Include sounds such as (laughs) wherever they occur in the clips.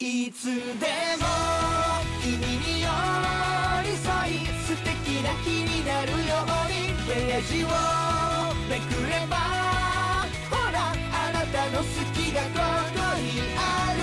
いつでも君に寄り添い素敵な日になるようにページをめくればほらあなたの好きがここにある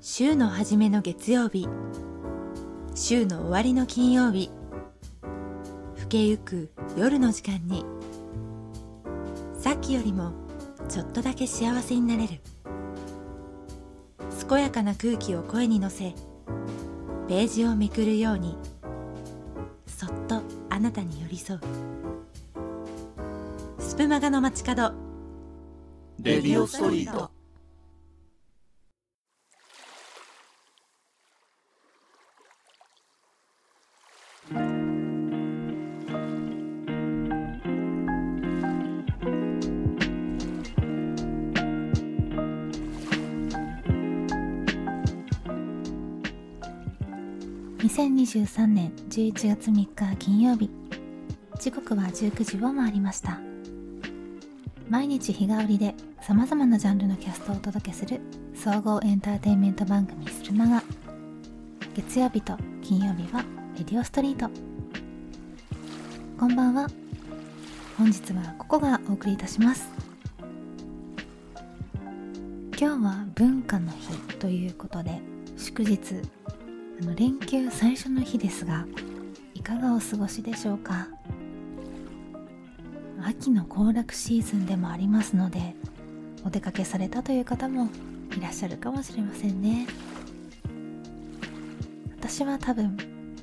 週の初めの月曜日。週の終わりの金曜日。更けゆく夜の時間に。さっきよりもちょっとだけ幸せになれる。健やかな空気を声に乗せページをめくるようにそっとあなたに寄り添う。スプマガの街角。レディオストリート。2023年11月3日金曜日。時刻は19時を回りました。毎日日替わりで様々なジャンルのキャストをお届けする総合エンターテインメント番組スルマガ月曜日と金曜日はレディオストリート。こんばんは。本日はここがお送りいたします。今日は文化の日ということで祝日連休最初の日ですがいかがお過ごしでしょうか？秋の行楽シーズンでもありますのでお出かけされたという方もいらっしゃるかもしれませんね。私は多分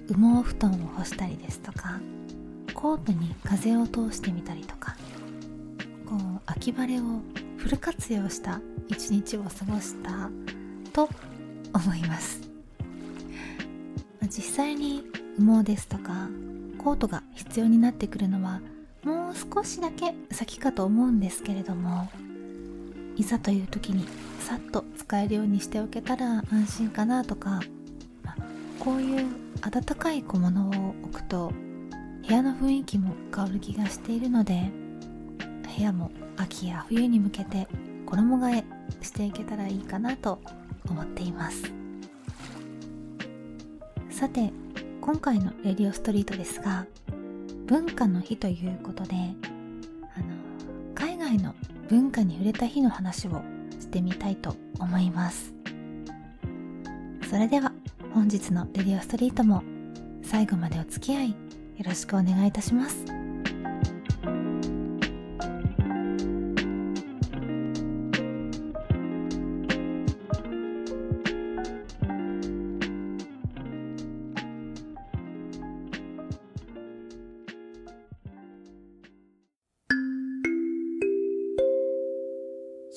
羽毛布団を干したりですとかコートに風を通してみたりとかこう秋晴れをフル活用した一日を過ごしたと思います。際に羽毛ですとかコートが必要になってくるのはもう少しだけ先かと思うんですけれどもいざという時にさっと使えるようにしておけたら安心かなとか、ま、こういう温かい小物を置くと部屋の雰囲気も変わる気がしているので部屋も秋や冬に向けて衣替えしていけたらいいかなと思っています。さて今回の「レディオストリート」ですが文化の日ということであの海外の文化に触れた日の話をしてみたいと思います。それでは本日の「レディオストリート」も最後までお付き合いよろしくお願いいたします。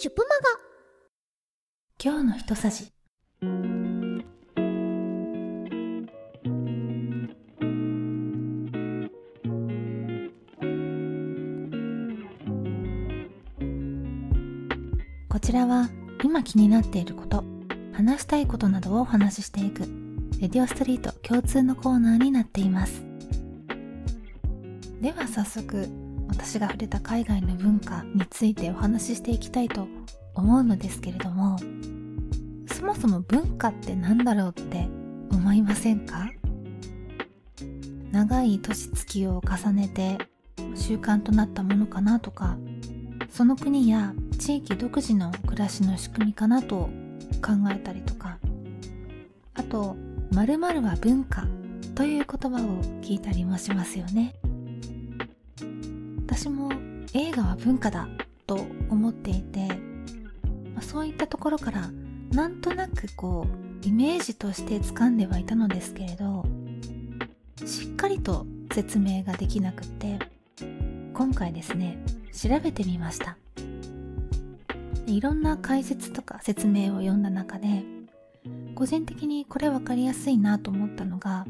シュプマ今日の一さじ。こちらは今気になっていること。話したいことなどをお話ししていく。レディオストリート共通のコーナーになっています。では早速私が触れた海外の文化についてお話ししていきたいと思うのですけれどもそもそも文化って何だろうって思いませんか？長い年月を重ねて習慣となったものかなとかその国や地域独自の暮らしの仕組みかなと考えたりとかあと「〇〇は文化」という言葉を聞いたりもしますよね。私も映画は文化だと思っていて、まあ、そういったところからなんとなくこうイメージとして掴んではいたのですけれどしっかりと説明ができなくって今回ですね調べてみました。いろんな解説とか説明を読んだ中で個人的にこれ分かりやすいなと思ったのが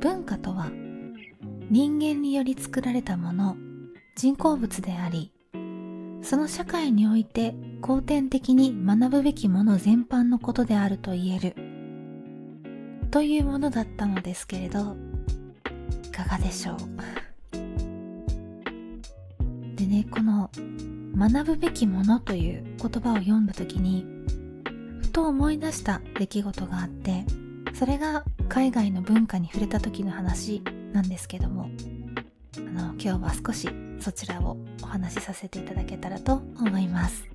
文化とは人間により作られたもの人工物でありその社会において後天的に学ぶべきもの全般のことであると言えるというものだったのですけれどいかがでしょう？でねこの「学ぶべきもの」という言葉を読んだ時にふと思い出した出来事があってそれが海外の文化に触れた時の話。なんですけどもあの今日は少しそちらをお話しさせていただけたらと思います。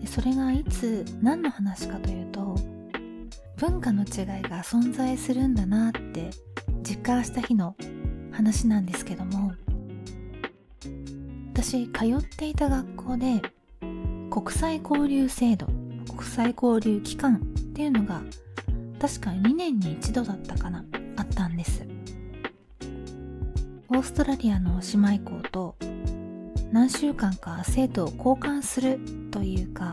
でそれがいつ何の話かというと文化の違いが存在するんだなって実感した日の話なんですけども私通っていた学校で国際交流制度国際交流機関っていうのが確か2年に一度だったかな。あったんです。オーストラリアの姉妹校と何週間か生徒を交換するというか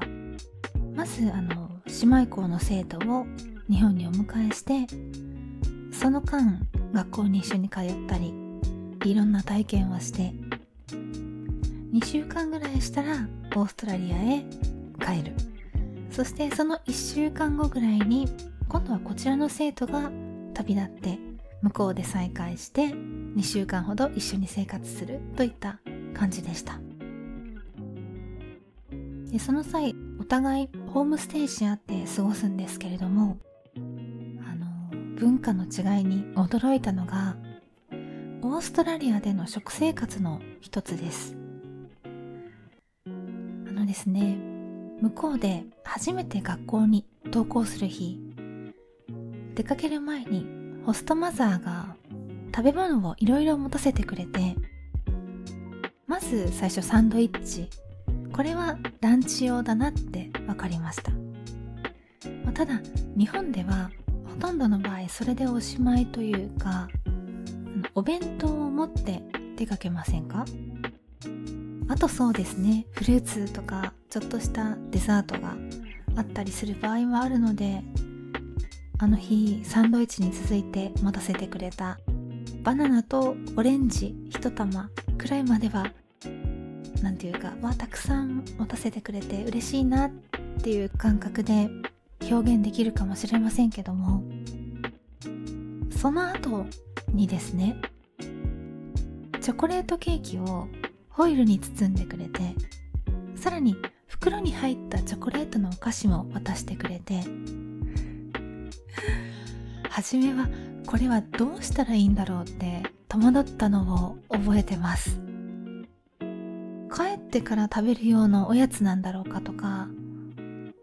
まずあの姉妹校の生徒を日本にお迎えしてその間学校に一緒に通ったりいろんな体験をして2週間ぐらいしたらオーストラリアへ帰る。そしてその1週間後ぐらいに今度はこちらの生徒が旅立って向こうで再会して2週間ほど一緒に生活するといった感じでした。でその際お互いホームステイし合って過ごすんですけれどもあの文化の違いに驚いたのがオーストラリアでの食生活の一つです。あのですね向こうで初めて学校に登校する日出かける前にホストマザーが食べ物をいろいろ持たせてくれてまず最初サンドイッチ。これはランチ用だなって分かりました、ま、ただ日本ではほとんどの場合それでおしまいというかお弁当を持って出かけませんか？あとそうですねフルーツとかちょっとしたデザートがあったりする場合もあるのであの日サンドイッチに続いて待たせてくれたバナナとオレンジ1玉くらいまでは何ていうかわたくさん持たせてくれて嬉しいなっていう感覚で表現できるかもしれませんけどもその後にですねチョコレートケーキをホイルに包んでくれてさらに袋に入ったチョコレートのお菓子も渡してくれて初めはこれはどうしたらいいんだろうって戸惑ったのを覚えてます。帰ってから食べるようなおやつなんだろうかとか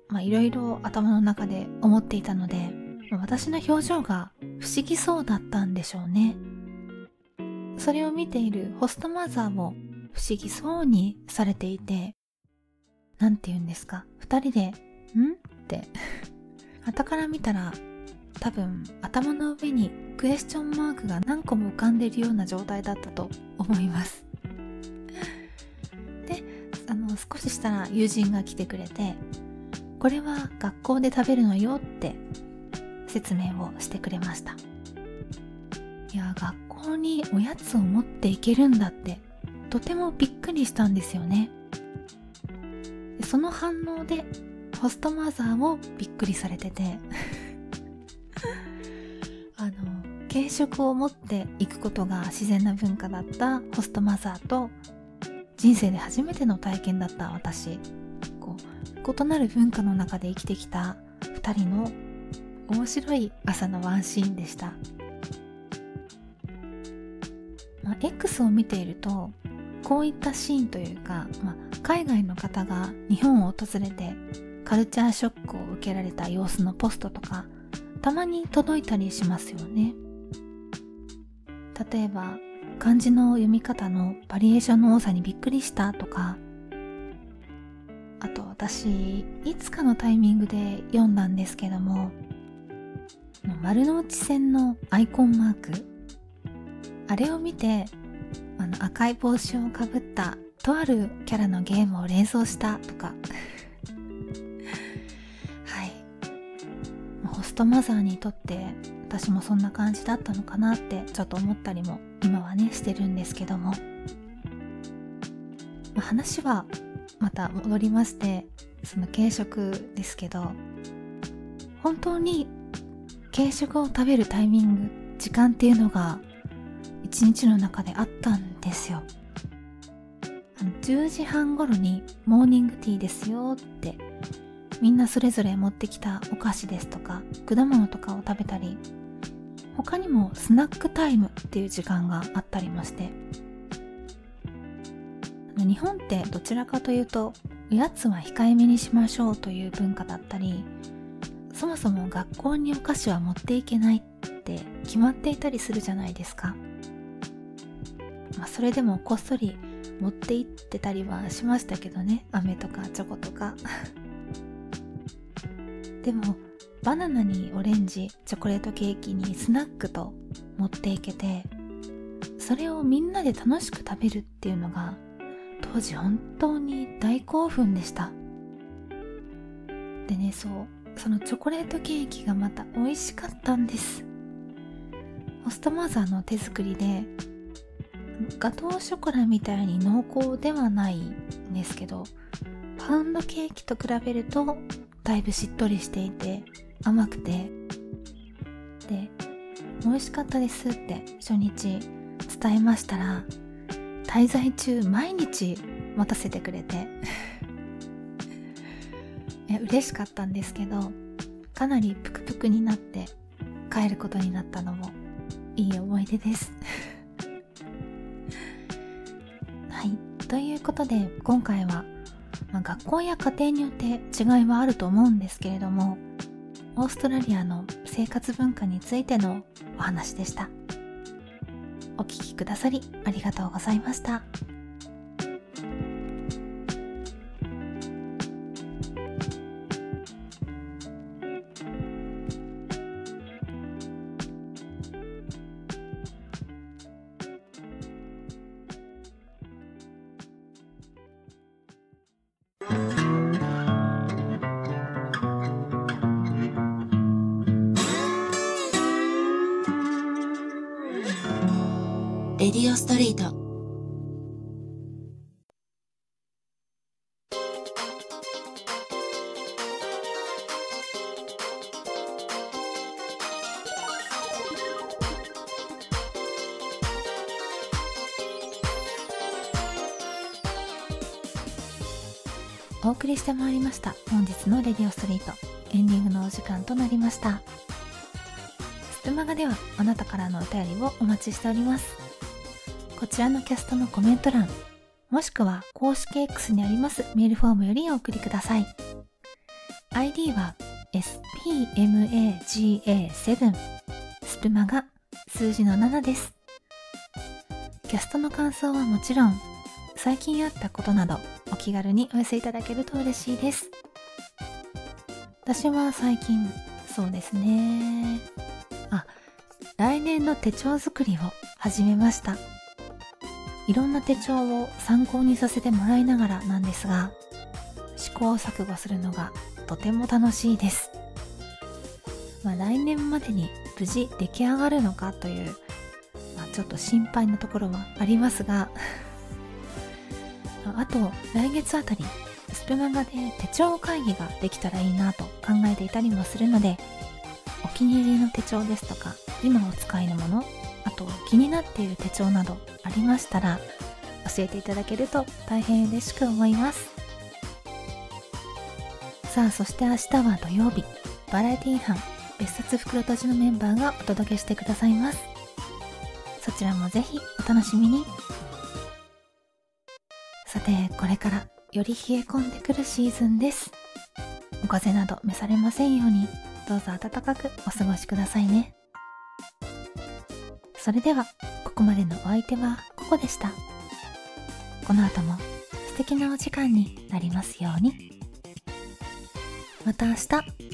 まあいろいろ頭の中で思っていたので私の表情が不思議そうだったんでしょうね。それを見ているホストマザーも不思議そうにされていて何て言うんですか？二人で「ん?」って。(laughs) 傍から見たら多分頭の上にクエスチョンマークが何個も浮かんでいるような状態だったと思います。であの少ししたら友人が来てくれてこれは学校で食べるのよって説明をしてくれました。いや学校におやつを持っていけるんだってとてもびっくりしたんですよね。その反応でホストマザーもびっくりされてて。軽食を持っていくことが自然な文化だったホストマザーと人生で初めての体験だった私。こう異なる文化の中で生きてきた2人の面白い朝のワンシーンでした、まあ、X を見ているとこういったシーンというか、まあ、海外の方が日本を訪れてカルチャーショックを受けられた様子のポストとかたまに届いたりしますよね。例えば漢字の読み方のバリエーションの多さにびっくりしたとかあと私いつかのタイミングで読んだんですけども丸の内線のアイコンマークあれを見てあの赤い帽子をかぶったとあるキャラのゲームを連想したとか (laughs) はい。ホストマザーにとって私もそんな感じだったのかなってちょっと思ったりも今はねしてるんですけども、ま、話はまた戻りましてその軽食ですけど本当に軽食を食べるタイミング時間っていうのが一日の中であったんですよ。10時半頃にモーニングティーですよってみんなそれぞれ持ってきたお菓子ですとか果物とかを食べたり他にもスナックタイムっていう時間があったりまして。日本ってどちらかというとおやつは控えめにしましょうという文化だったりそもそも学校にお菓子は持っていけないって決まっていたりするじゃないですか、まあ、それでもこっそり持って行ってたりはしましたけどね。飴とかチョコとか。(laughs) でもバナナにオレンジチョコレートケーキにスナックと持っていけてそれをみんなで楽しく食べるっていうのが当時本当に大興奮でした。でねそうそのチョコレートケーキがまた美味しかったんです。ホストマザーの手作りでガトーショコラみたいに濃厚ではないんですけどパウンドケーキと比べるとだいぶしっとりしていて甘くて。で美味しかったですって初日伝えましたら滞在中毎日持たせてくれて。(laughs) いや嬉しかったんですけどかなりプクプクになって帰ることになったのもいい思い出です。(laughs) はい。ということで今回は、まあ、学校や家庭によって違いはあると思うんですけれどもオーストラリアの生活文化についてのお話でしたお聴きくださりありがとうございました。レディオストリート。お送りしてまいりました。本日のレディオストリート。エンディングのお時間となりました。スプマガではあなたからのお便りをお待ちしております。こちらのキャストのコメント欄もしくは公式 X にありますメールフォームよりお送りください。ID は spmaga7 スプマガ数字の7です。キャストの感想はもちろん最近あったことなどお気軽にお寄せいただけると嬉しいです。私は最近そうですね。あ来年の手帳作りを始めました。いろんな手帳を参考にさせてもらいながらなんですが試行錯誤するのがとても楽しいです。まあ、来年までに無事出来上がるのかという、まあ、ちょっと心配なところはありますが (laughs) あと来月あたりスプマガで手帳会議ができたらいいなと考えていたりもするのでお気に入りの手帳ですとか今お使いのものあと気になっている手帳などありましたら教えていただけると大変嬉しく思います。さあそして明日は土曜日。バラエティー班別冊袋とじのメンバーがお届けしてくださいます。そちらもぜひお楽しみに。さてこれからより冷え込んでくるシーズンです。お風邪など召されませんように。どうぞ暖かくお過ごしくださいね。それではここまでのお相手はココでした。この後も素敵なお時間になりますように。また明日。